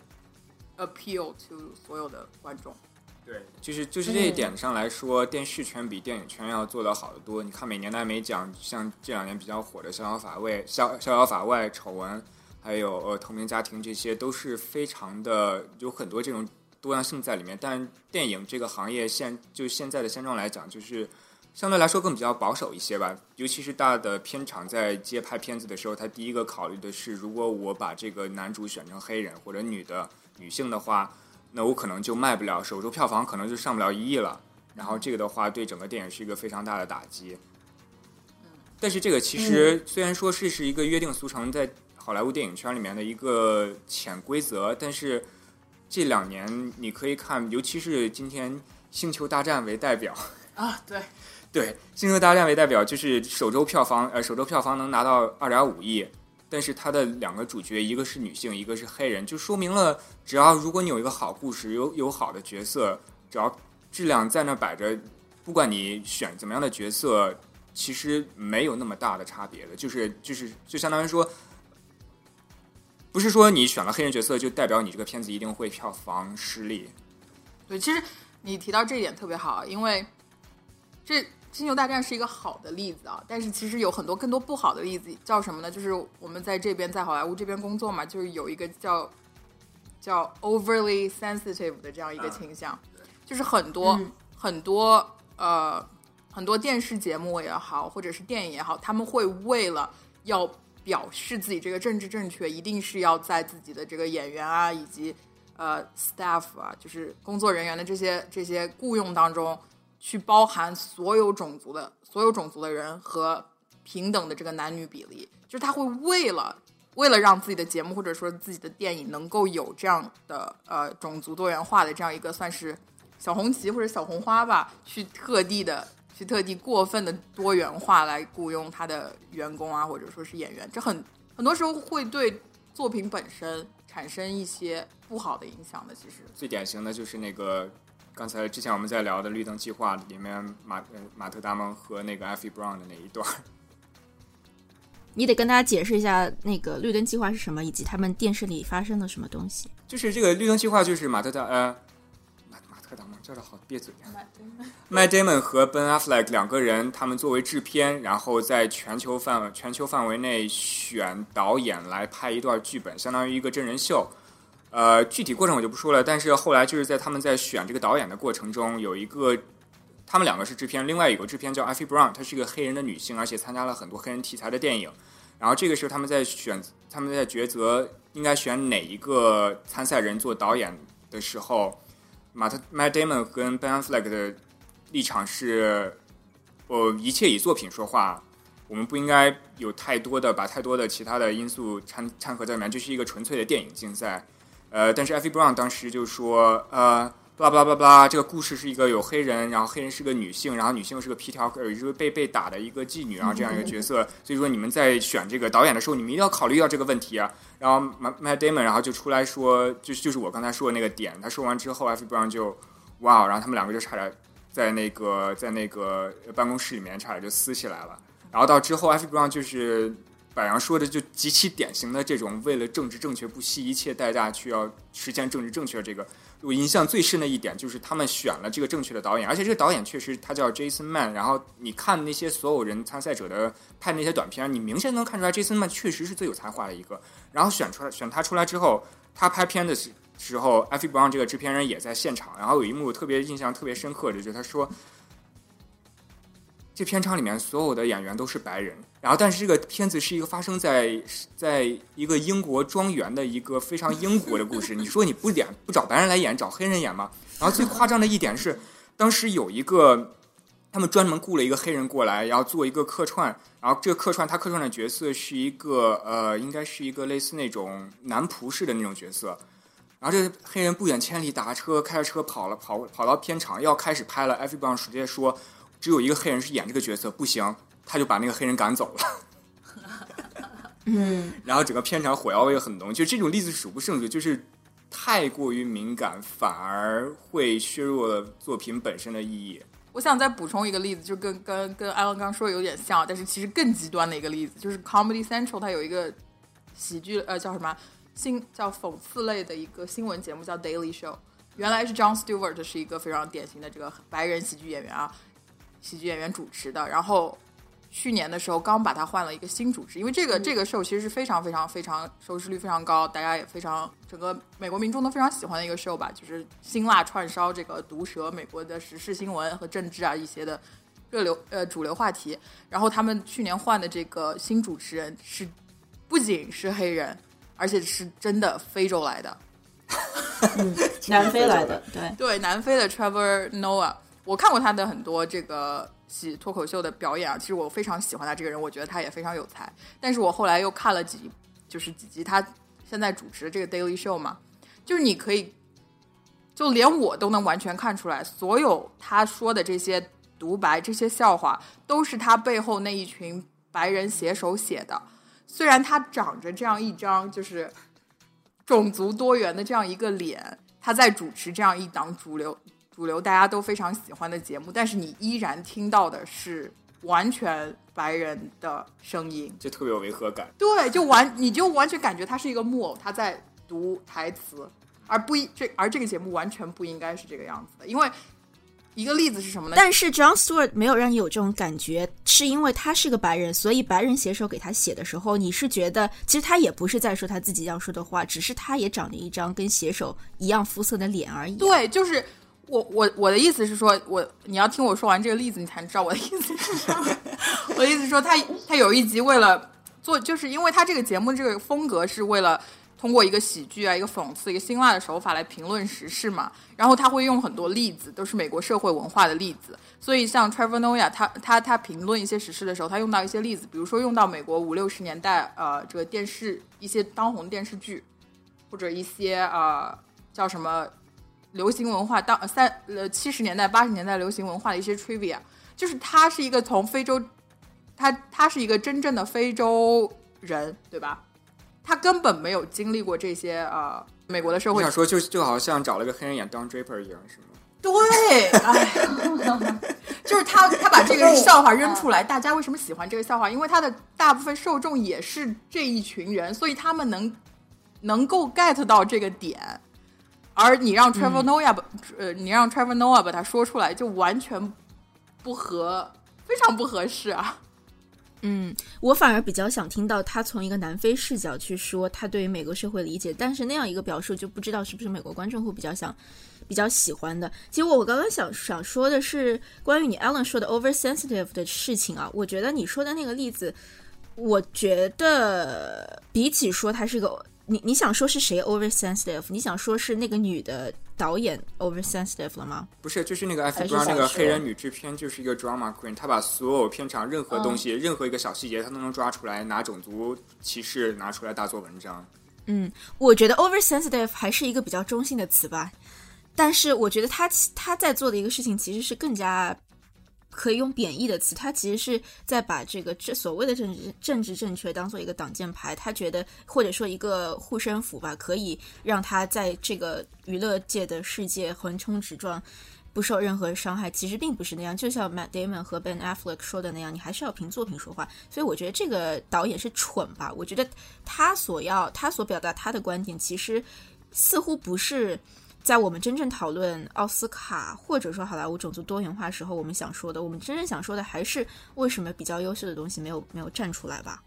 appeal to 所有的观众。对，就是就是这一点上来说，电视圈比电影圈要做得好得多。你看每年的艾美奖，像这两年比较火的《逍遥法外》《逍逍遥法外》丑闻，还有呃《透明家庭》，这些都是非常的有很多这种多样性在里面。但电影这个行业现就现在的现状来讲，就是相对来说更比较保守一些吧。尤其是大的片场在接拍片子的时候，他第一个考虑的是，如果我把这个男主选成黑人或者女的女性的话。那我可能就卖不了，首周票房可能就上不了一亿了。然后这个的话，对整个电影是一个非常大的打击。但是这个其实虽然说是是一个约定俗成在好莱坞电影圈里面的一个潜规则，但是这两年你可以看，尤其是今天《星球大战》为代表啊，对对，《星球大战》为代表，就是首周票房呃首周票房能拿到二点五亿。但是它的两个主角，一个是女性，一个是黑人，就说明了，只要如果你有一个好故事，有有好的角色，只要质量在那摆着，不管你选怎么样的角色，其实没有那么大的差别的。就是就是就相当于说，不是说你选了黑人角色就代表你这个片子一定会票房失利。对，其实你提到这一点特别好，因为这。星球大战是一个好的例子啊，但是其实有很多更多不好的例子，叫什么呢？就是我们在这边在好莱坞这边工作嘛，就是有一个叫叫 overly sensitive 的这样一个倾向，就是很多很多呃很多电视节目也好，或者是电影也好，他们会为了要表示自己这个政治正确，一定是要在自己的这个演员啊以及呃 staff 啊，就是工作人员的这些这些雇佣当中。去包含所有种族的所有种族的人和平等的这个男女比例，就是他会为了为了让自己的节目或者说自己的电影能够有这样的呃种族多元化的这样一个算是小红旗或者小红花吧，去特地的去特地过分的多元化来雇佣他的员工啊或者说是演员，这很很多时候会对作品本身产生一些不好的影响的。其实最典型的就是那个。刚才之前我们在聊的绿灯计划里面，马马特达蒙和那个艾菲布朗的那一段，你得跟大家解释一下那个绿灯计划是什么，以及他们电视里发生了什么东西。就是这个绿灯计划，就是马特达呃马马特达蒙叫的好别嘴啊，麦戴蒙和本阿弗莱克两个人，他们作为制片，然后在全球范全球范围内选导演来拍一段剧本，相当于一个真人秀。呃，具体过程我就不说了。但是后来就是在他们在选这个导演的过程中，有一个他们两个是制片，另外一个制片叫艾菲· Brown，她是一个黑人的女性，而且参加了很多黑人题材的电影。然后这个时候他们在选，他们在抉择应该选哪一个参赛人做导演的时候，马特 Matt Damon 跟 Ben Affleck 的立场是：呃，一切以作品说话，我们不应该有太多的把太多的其他的因素掺掺和在里面，这是一个纯粹的电影竞赛。呃，但是艾菲·布朗当时就说，呃，巴拉巴拉巴拉，这个故事是一个有黑人，然后黑人是个女性，然后女性是个皮条，呃，就是被被打的一个妓女，然后这样一个角色。所以说，你们在选这个导演的时候，你们一定要考虑到这个问题啊。然后，Matt Damon，然后就出来说，就就是我刚才说的那个点。他说完之后，艾菲·布朗就哇，然后他们两个就差点在那个在那个办公室里面差点就撕起来了。然后到之后，艾菲·布朗就是。柏杨说的就极其典型的这种为了政治正确不惜一切代价去要实现政治正确这个，我印象最深的一点就是他们选了这个正确的导演，而且这个导演确实他叫 Jason Mann。然后你看那些所有人参赛者的拍那些短片，你明显能看出来 Jason Mann 确实是最有才华的一个。然后选出来选他出来之后，他拍片的时时候，艾菲布朗这个制片人也在现场。然后有一幕特别印象特别深刻的，就是他说。这片场里面所有的演员都是白人，然后但是这个片子是一个发生在在一个英国庄园的一个非常英国的故事。你说你不演不找白人来演，找黑人演吗？然后最夸张的一点是，当时有一个他们专门雇了一个黑人过来，然后做一个客串，然后这个客串他客串的角色是一个呃，应该是一个类似那种男仆式的那种角色。然后这个黑人不远千里打车开着车跑了跑跑到片场要开始拍了，，Everybody 直接说。只有一个黑人是演这个角色，不行，他就把那个黑人赶走了。嗯，然后整个片场火药味很浓，就这种例子数不胜数，就是太过于敏感，反而会削弱了作品本身的意义。我想再补充一个例子，就跟跟跟艾伦刚说的有点像，但是其实更极端的一个例子，就是 Comedy Central 它有一个喜剧呃叫什么新叫讽刺类的一个新闻节目叫 Daily Show，原来是 John Stewart 是一个非常典型的这个白人喜剧演员啊，喜剧演员主持的，然后。去年的时候刚把他换了一个新主持，因为这个这个 show 其实是非常非常非常收视率非常高，大家也非常整个美国民众都非常喜欢的一个 show 吧，就是辛辣串烧这个毒舌美国的时事新闻和政治啊一些的热流呃主流话题。然后他们去年换的这个新主持人是不仅是黑人，而且是真的非洲来的，嗯南非来的，对对，南非的 Trevor Noah，我看过他的很多这个。喜脱口秀的表演啊，其实我非常喜欢他这个人，我觉得他也非常有才。但是我后来又看了几，就是几集他现在主持的这个 Daily Show 嘛，就是你可以，就连我都能完全看出来，所有他说的这些独白、这些笑话，都是他背后那一群白人写手写的。虽然他长着这样一张就是种族多元的这样一个脸，他在主持这样一档主流。主流大家都非常喜欢的节目，但是你依然听到的是完全白人的声音，就特别有违和感。对，就完你就完全感觉他是一个木偶，他在读台词，而不一这而这个节目完全不应该是这个样子的。因为一个例子是什么呢？但是 John Stewart 没有让你有这种感觉，是因为他是个白人，所以白人写手给他写的时候，你是觉得其实他也不是在说他自己要说的话，只是他也长着一张跟写手一样肤色的脸而已。对，就是。我我我的意思是说，我你要听我说完这个例子，你才能知道我的意思是什么。我的意思说，他他有一集为了做，就是因为他这个节目这个风格是为了通过一个喜剧啊、一个讽刺、一个辛辣的手法来评论时事嘛。然后他会用很多例子，都是美国社会文化的例子。所以像 Trevor Noah，他他他评论一些时事的时候，他用到一些例子，比如说用到美国五六十年代呃这个电视一些当红电视剧，或者一些呃叫什么。流行文化当三呃七十年代八十年代流行文化的一些 trivia，就是他是一个从非洲，他他是一个真正的非洲人，对吧？他根本没有经历过这些呃美国的社会。想说就就好像找了个黑人演 Don Draper 一样，是吗？对，哎，就是他他把这个笑话扔出来，大家为什么喜欢这个笑话？因为他的大部分受众也是这一群人，所以他们能能够 get 到这个点。而你让 Trevor Noah 把呃，你让 Trevor Noah 把它说出来，就完全不合，非常不合适啊。嗯，我反而比较想听到他从一个南非视角去说他对于美国社会理解，但是那样一个表述就不知道是不是美国观众会比较想、比较喜欢的。其实我刚刚想想说的是关于你 Alan 说的 oversensitive 的事情啊，我觉得你说的那个例子，我觉得比起说他是个。你你想说是谁 oversensitive？你想说是那个女的导演 oversensitive 了吗？不是，就是那个艾弗布拉那个黑人女制片，就是一个 drama queen，她把所有片场任何东西、任何一个小细节，她都能抓出来，拿种族歧视拿出来大做文章。嗯，我觉得 oversensitive 还是一个比较中性的词吧，但是我觉得他他在做的一个事情其实是更加。可以用贬义的词，他其实是在把这个这所谓的政治政治正确当做一个挡箭牌，他觉得或者说一个护身符吧，可以让他在这个娱乐界的世界横冲直撞，不受任何伤害。其实并不是那样，就像 Matt Damon 和 Ben Affleck 说的那样，你还是要凭作品说话。所以我觉得这个导演是蠢吧？我觉得他所要他所表达他的观点，其实似乎不是。在我们真正讨论奥斯卡或者说好莱坞种族多元化时候，我们想说的，我们真正想说的还是为什么比较优秀的东西没有没有站出来吧？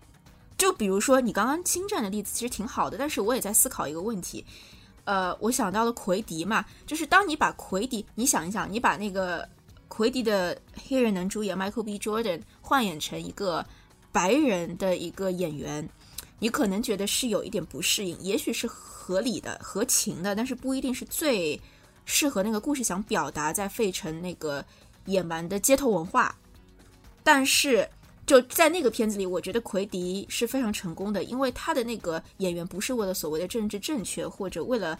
就比如说你刚刚侵占的例子其实挺好的，但是我也在思考一个问题，呃，我想到了奎迪嘛，就是当你把奎迪，你想一想，你把那个奎迪的黑人男主演 Michael B. Jordan 换演成一个白人的一个演员，你可能觉得是有一点不适应，也许是。合理的、合情的，但是不一定是最适合那个故事想表达在费城那个野蛮的街头文化。但是就在那个片子里，我觉得奎迪是非常成功的，因为他的那个演员不是为了所谓的政治正确或者为了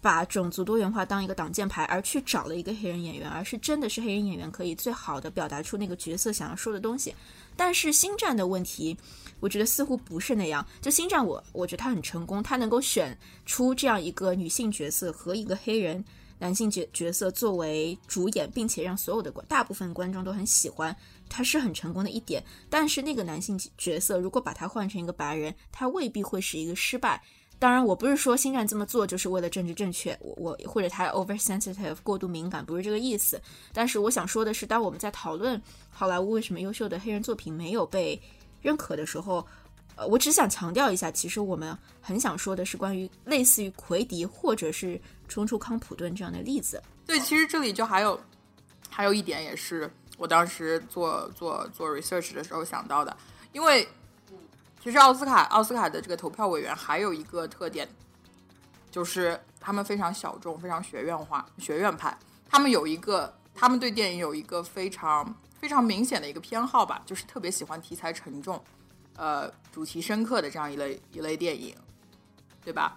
把种族多元化当一个挡箭牌，而去找了一个黑人演员，而是真的是黑人演员可以最好的表达出那个角色想要说的东西。但是星战的问题，我觉得似乎不是那样。就星战，我我觉得他很成功，他能够选出这样一个女性角色和一个黑人男性角角色作为主演，并且让所有的大部分观众都很喜欢，他是很成功的一点。但是那个男性角色如果把他换成一个白人，他未必会是一个失败。当然，我不是说星战这么做就是为了政治正确，我我或者他 oversensitive 过度敏感，不是这个意思。但是我想说的是，当我们在讨论好莱坞为什么优秀的黑人作品没有被认可的时候，呃，我只想强调一下，其实我们很想说的是关于类似于奎迪或者是冲出康普顿这样的例子。对，其实这里就还有还有一点，也是我当时做做做 research 的时候想到的，因为。其实奥斯卡奥斯卡的这个投票委员还有一个特点，就是他们非常小众，非常学院化、学院派。他们有一个，他们对电影有一个非常非常明显的一个偏好吧，就是特别喜欢题材沉重、呃主题深刻的这样一类一类电影，对吧？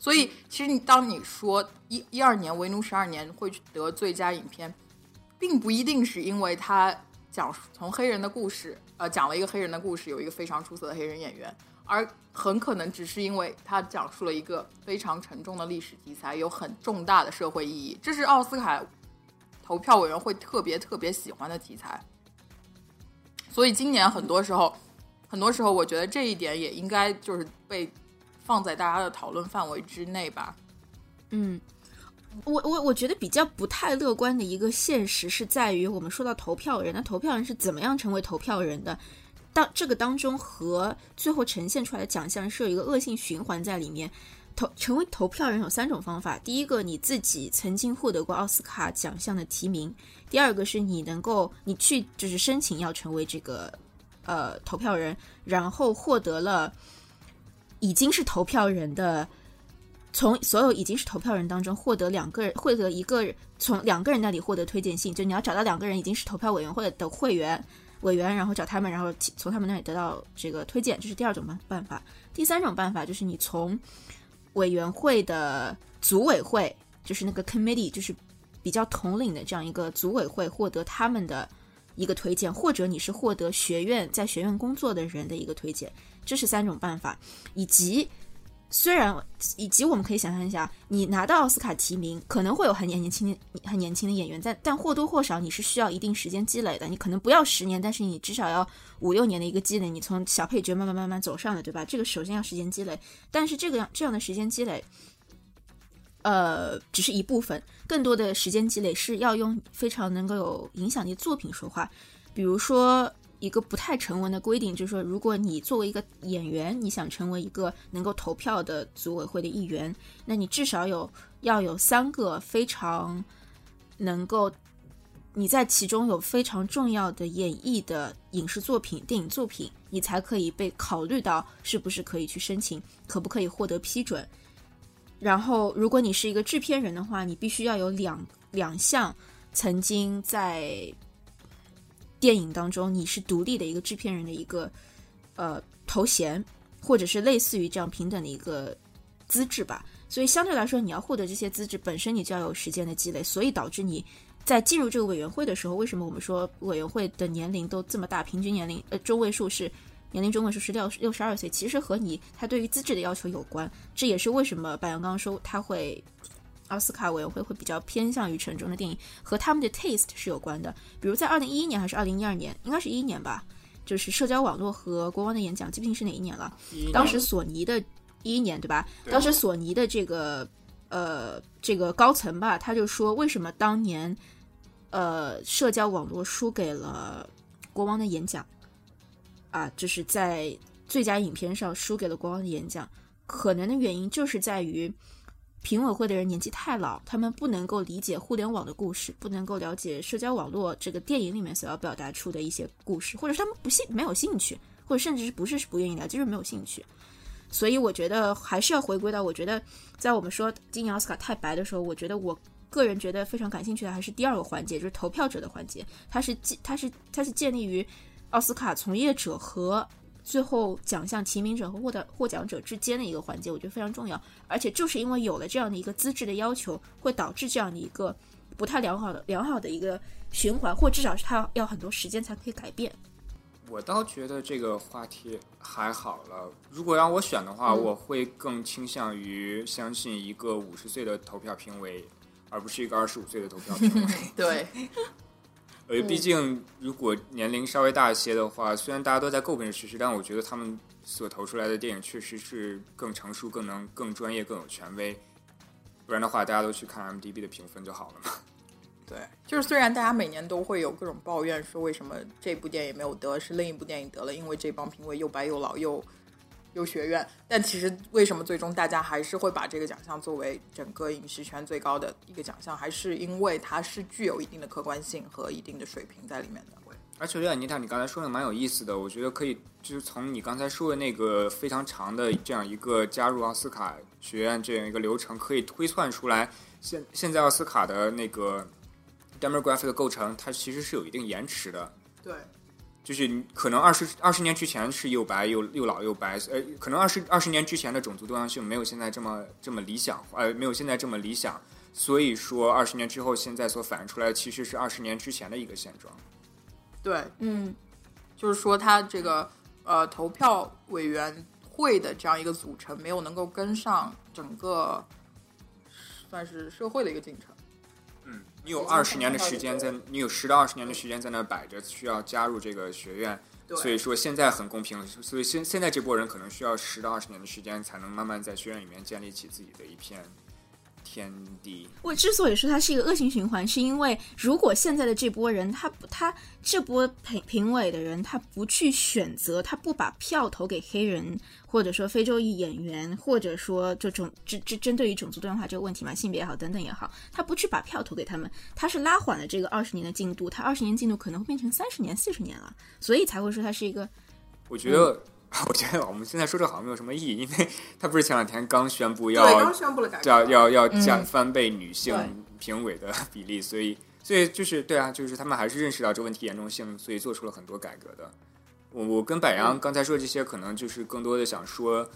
所以，其实你当你说一一二年《为奴十二年》会得最佳影片，并不一定是因为他讲从黑人的故事。呃，讲了一个黑人的故事，有一个非常出色的黑人演员，而很可能只是因为他讲述了一个非常沉重的历史题材，有很重大的社会意义，这是奥斯卡投票委员会特别特别喜欢的题材。所以今年很多时候，很多时候，我觉得这一点也应该就是被放在大家的讨论范围之内吧。嗯。我我我觉得比较不太乐观的一个现实是在于，我们说到投票人，那投票人是怎么样成为投票人的？当这个当中和最后呈现出来的奖项是有一个恶性循环在里面。投成为投票人有三种方法：第一个，你自己曾经获得过奥斯卡奖项的提名；第二个是你能够你去就是申请要成为这个呃投票人，然后获得了已经是投票人的。从所有已经是投票人当中获得两个人，获得一个从两个人那里获得推荐信，就你要找到两个人已经是投票委员会的会员委员，然后找他们，然后从他们那里得到这个推荐，这是第二种办办法。第三种办法就是你从委员会的组委会，就是那个 committee，就是比较统领的这样一个组委会获得他们的一个推荐，或者你是获得学院在学院工作的人的一个推荐，这是三种办法，以及。虽然以及我们可以想象一下，你拿到奥斯卡提名，可能会有很年年轻、很年轻的演员，但但或多或少你是需要一定时间积累的。你可能不要十年，但是你至少要五六年的一个积累。你从小配角慢慢慢慢走上的，对吧？这个首先要时间积累，但是这个这样的时间积累，呃，只是一部分，更多的时间积累是要用非常能够有影响力作品说话，比如说。一个不太成文的规定，就是说，如果你作为一个演员，你想成为一个能够投票的组委会的一员，那你至少有要有三个非常能够你在其中有非常重要的演绎的影视作品、电影作品，你才可以被考虑到是不是可以去申请，可不可以获得批准。然后，如果你是一个制片人的话，你必须要有两两项曾经在。电影当中，你是独立的一个制片人的一个呃头衔，或者是类似于这样平等的一个资质吧。所以相对来说，你要获得这些资质，本身你就要有时间的积累。所以导致你在进入这个委员会的时候，为什么我们说委员会的年龄都这么大？平均年龄呃中位数是年龄中位数是六六十二岁，其实和你他对于资质的要求有关。这也是为什么白羊刚刚说他会。奥斯卡委员会会比较偏向于沉重的电影，和他们的 taste 是有关的。比如在二零一一年还是二零一二年，应该是一一年吧，就是社交网络和国王的演讲，记不清是哪一年了。当时索尼的一一年对吧？当时索尼的这个呃这个高层吧，他就说为什么当年呃社交网络输给了国王的演讲啊，就是在最佳影片上输给了国王的演讲，可能的原因就是在于。评委会的人年纪太老，他们不能够理解互联网的故事，不能够了解社交网络这个电影里面所要表达出的一些故事，或者他们不兴没有兴趣，或者甚至是不是不愿意聊，就是没有兴趣。所以我觉得还是要回归到，我觉得在我们说今年奥斯卡太白的时候，我觉得我个人觉得非常感兴趣的还是第二个环节，就是投票者的环节。它是建，它是它是建立于奥斯卡从业者和最后奖项提名者和获得获奖者之间的一个环节，我觉得非常重要。而且就是因为有了这样的一个资质的要求，会导致这样的一个不太良好的良好的一个循环，或至少是它要很多时间才可以改变。我倒觉得这个话题还好了。如果让我选的话，我会更倾向于相信一个五十岁的投票评委，而不是一个二十五岁的投票评委。对，呃，毕竟如果年龄稍微大一些的话，虽然大家都在诟病事实，但我觉得他们所投出来的电影确实是更成熟、更能、更专业、更有权威。不然的话，大家都去看 M D B 的评分就好了嘛。对，就是虽然大家每年都会有各种抱怨，说为什么这部电影没有得，是另一部电影得了，因为这帮评委又白又老又又学院，但其实为什么最终大家还是会把这个奖项作为整个影视圈最高的一个奖项，还是因为它是具有一定的客观性和一定的水平在里面的。而且，丽安妮塔，你刚才说的蛮有意思的，我觉得可以就是从你刚才说的那个非常长的这样一个加入奥斯卡学院这样一个流程，可以推算出来，现现在奥斯卡的那个。demographic 的构成，它其实是有一定延迟的。对，就是可能二十二十年之前是又白又又老又白，呃，可能二十二十年之前的种族多样性没有现在这么这么理想，呃，没有现在这么理想。所以说，二十年之后，现在所反映出来的其实是二十年之前的一个现状。对，嗯，就是说，他这个呃投票委员会的这样一个组成，没有能够跟上整个算是社会的一个进程。你有二十年的时间在，你有十到二十年的时间在那摆着，需要加入这个学院。所以说现在很公平，所以现现在这波人可能需要十到二十年的时间，才能慢慢在学院里面建立起自己的一片。天地，我之所以说它是一个恶性循环，是因为如果现在的这波人，他不，他这波评评委的人，他不去选择，他不把票投给黑人，或者说非洲裔演员，或者说这种针针针对于种族多样化这个问题嘛，性别也好，等等也好，他不去把票投给他们，他是拉缓了这个二十年的进度，他二十年进度可能会变成三十年、四十年了，所以才会说它是一个，我觉得。我觉得我们现在说这好像没有什么意义，因为他不是前两天刚宣布要刚宣布了改要要要加翻倍女性评委的比例，所以所以就是对啊，就是他们还是认识到这问题严重性，所以做出了很多改革的。我我跟柏杨刚才说这些，可能就是更多的想说，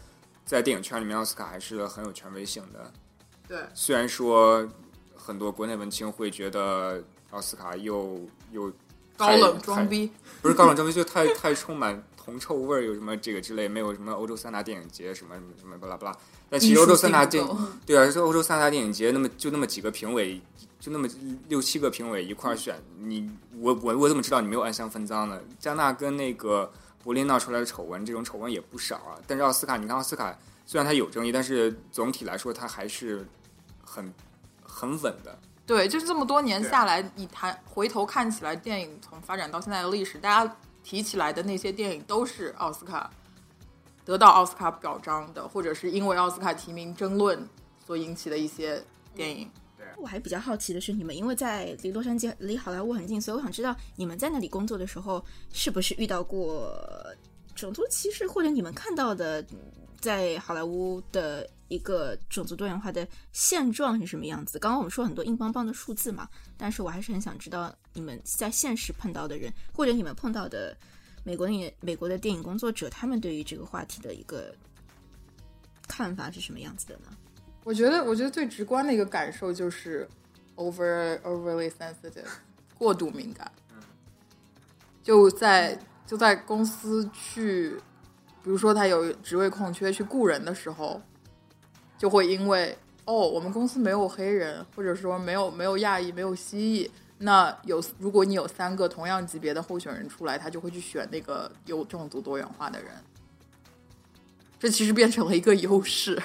在电影圈里面，奥斯卡还是很有权威性的。对，虽然说很多国内文青会觉得奥斯卡又又高冷装逼，不是高冷装逼，就太太充满。铜臭味儿有什么这个之类，没有什么欧洲三大电影节什么什么什么巴拉巴拉。但其实欧洲三大电对啊，是欧洲三大电影节那么就那么几个评委，就那么六七个评委一块儿选你，我我我怎么知道你没有暗箱分赃呢？加纳跟那个柏林闹出来的丑闻，这种丑闻也不少啊。但是奥斯卡，你看奥斯卡虽然它有争议，但是总体来说它还是很很稳的。对，就是这么多年下来，你谈回头看起来，电影从发展到现在的历史，大家。提起来的那些电影都是奥斯卡得到奥斯卡表彰的，或者是因为奥斯卡提名争论所引起的一些电影。对，我还比较好奇的是，你们因为在离洛杉矶、离好莱坞很近，所以我想知道你们在那里工作的时候，是不是遇到过种族歧视，或者你们看到的在好莱坞的一个种族多元化的现状是什么样子？刚刚我们说很多硬邦邦的数字嘛，但是我还是很想知道。你们在现实碰到的人，或者你们碰到的美国的美国的电影工作者，他们对于这个话题的一个看法是什么样子的呢？我觉得，我觉得最直观的一个感受就是 over overly sensitive，过度敏感。就在就在公司去，比如说他有职位空缺去雇人的时候，就会因为哦，我们公司没有黑人，或者说没有没有亚裔，没有蜥蜴。那有，如果你有三个同样级别的候选人出来，他就会去选那个有种族多元化的人。这其实变成了一个优势，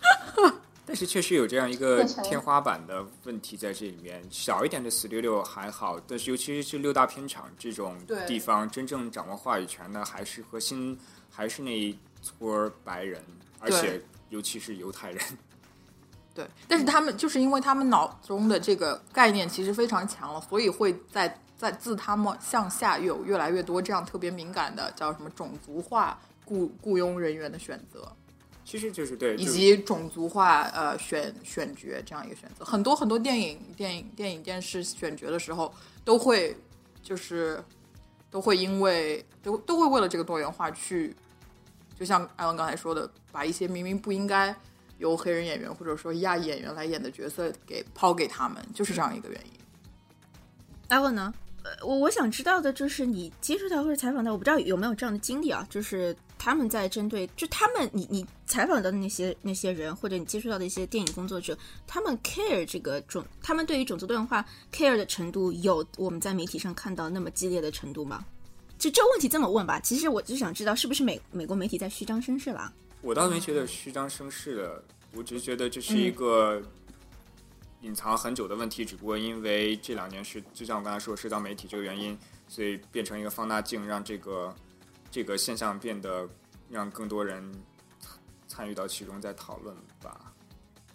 但是确实有这样一个天花板的问题在这里面。小一点的四六六还好，但是尤其是六大片场这种地方，真正掌握话语权的还是核心，还是那一撮白人，而且尤其是犹太人。对，但是他们就是因为他们脑中的这个概念其实非常强了，所以会在在自他们向下有越来越多这样特别敏感的叫什么种族化雇雇佣人员的选择，其实就是对，以及种族化呃选选角这样一个选择，很多很多电影电影电影电视选角的时候都会就是都会因为都都会为了这个多元化去，就像艾文刚才说的，把一些明明不应该由黑人演员或者说亚裔演员来演的角色给抛给他们，就是这样一个原因。艾文呢？呃，我我想知道的就是你接触到或者采访到，我不知道有没有这样的经历啊，就是他们在针对，就他们你你采访到的那些那些人，或者你接触到的一些电影工作者，他们 care 这个种，他们对于种族多元化 care 的程度，有我们在媒体上看到那么激烈的程度吗？就这个问题这么问吧，其实我就想知道，是不是美美国媒体在虚张声势了？我倒没觉得虚张声势的，我只是觉得这是一个。隐藏很久的问题，只不过因为这两年是，就像我刚才说，社交媒体这个原因，所以变成一个放大镜，让这个这个现象变得让更多人参与到其中，在讨论吧。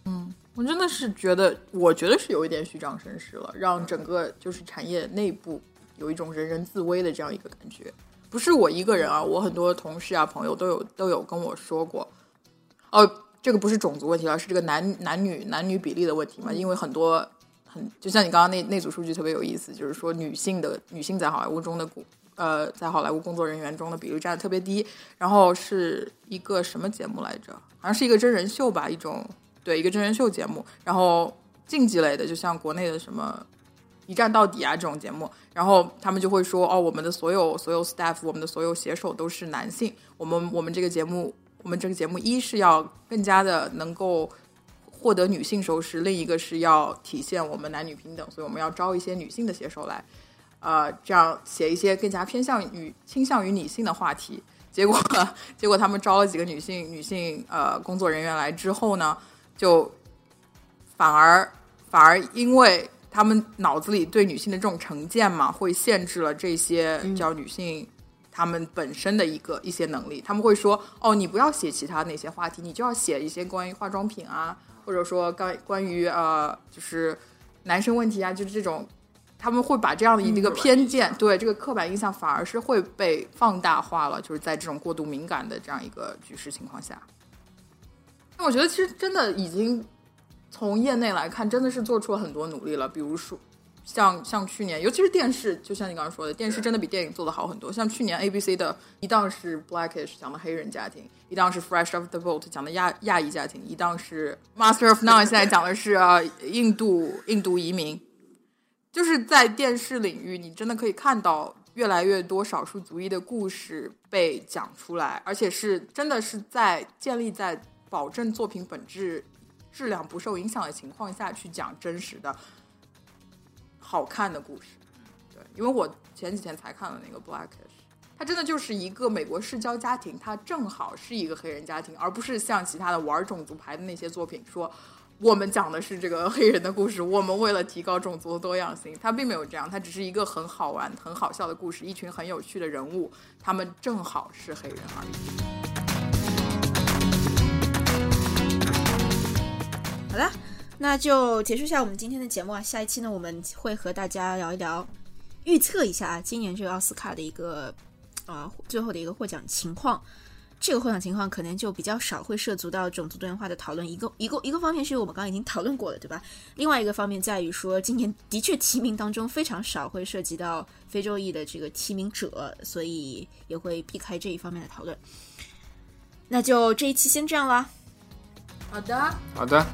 嗯，我真的是觉得，我觉得是有一点虚张声势了，让整个就是产业内部有一种人人自危的这样一个感觉。不是我一个人啊，我很多同事啊、朋友都有都有跟我说过，哦。这个不是种族问题了，是这个男男女男女比例的问题嘛？因为很多很就像你刚刚那那组数据特别有意思，就是说女性的女性在好莱坞中的工呃在好莱坞工作人员中的比例占的特别低。然后是一个什么节目来着？好像是一个真人秀吧，一种对一个真人秀节目。然后竞技类的，就像国内的什么一站到底啊这种节目，然后他们就会说哦，我们的所有所有 staff，我们的所有写手都是男性。我们我们这个节目。我们这个节目一是要更加的能够获得女性收视，另一个是要体现我们男女平等，所以我们要招一些女性的写手来，呃，这样写一些更加偏向于倾向于女性的话题。结果，结果他们招了几个女性女性呃工作人员来之后呢，就反而反而因为他们脑子里对女性的这种成见嘛，会限制了这些叫女性。他们本身的一个一些能力，他们会说：“哦，你不要写其他那些话题，你就要写一些关于化妆品啊，或者说关关于呃，就是男生问题啊，就是这种。”他们会把这样的一个偏见，对这个刻板印象，反而是会被放大化了。就是在这种过度敏感的这样一个局势情况下，那我觉得其实真的已经从业内来看，真的是做出了很多努力了。比如说。像像去年，尤其是电视，就像你刚刚说的，电视真的比电影做的好很多。像去年 ABC 的一档是 Blackish 讲的黑人家庭，一档是 Fresh Off the Boat 讲的亚亚裔家庭，一档是 Master of None 现在讲的是啊印度印度移民。就是在电视领域，你真的可以看到越来越多少数族裔的故事被讲出来，而且是真的是在建立在保证作品本质质量不受影响的情况下去讲真实的。好看的故事，对，因为我前几天才看了那个《Blackish》，它真的就是一个美国世交家庭，它正好是一个黑人家庭，而不是像其他的玩种族牌的那些作品说我们讲的是这个黑人的故事，我们为了提高种族的多样性，它并没有这样，它只是一个很好玩、很好笑的故事，一群很有趣的人物，他们正好是黑人而已。好了。那就结束一下我们今天的节目啊！下一期呢，我们会和大家聊一聊，预测一下啊，今年这个奥斯卡的一个啊最后的一个获奖情况。这个获奖情况可能就比较少会涉足到种族多元化的讨论。一个一个一个方面是因为我们刚刚已经讨论过了，对吧？另外一个方面在于说，今年的确提名当中非常少会涉及到非洲裔的这个提名者，所以也会避开这一方面的讨论。那就这一期先这样啦。好的。好的。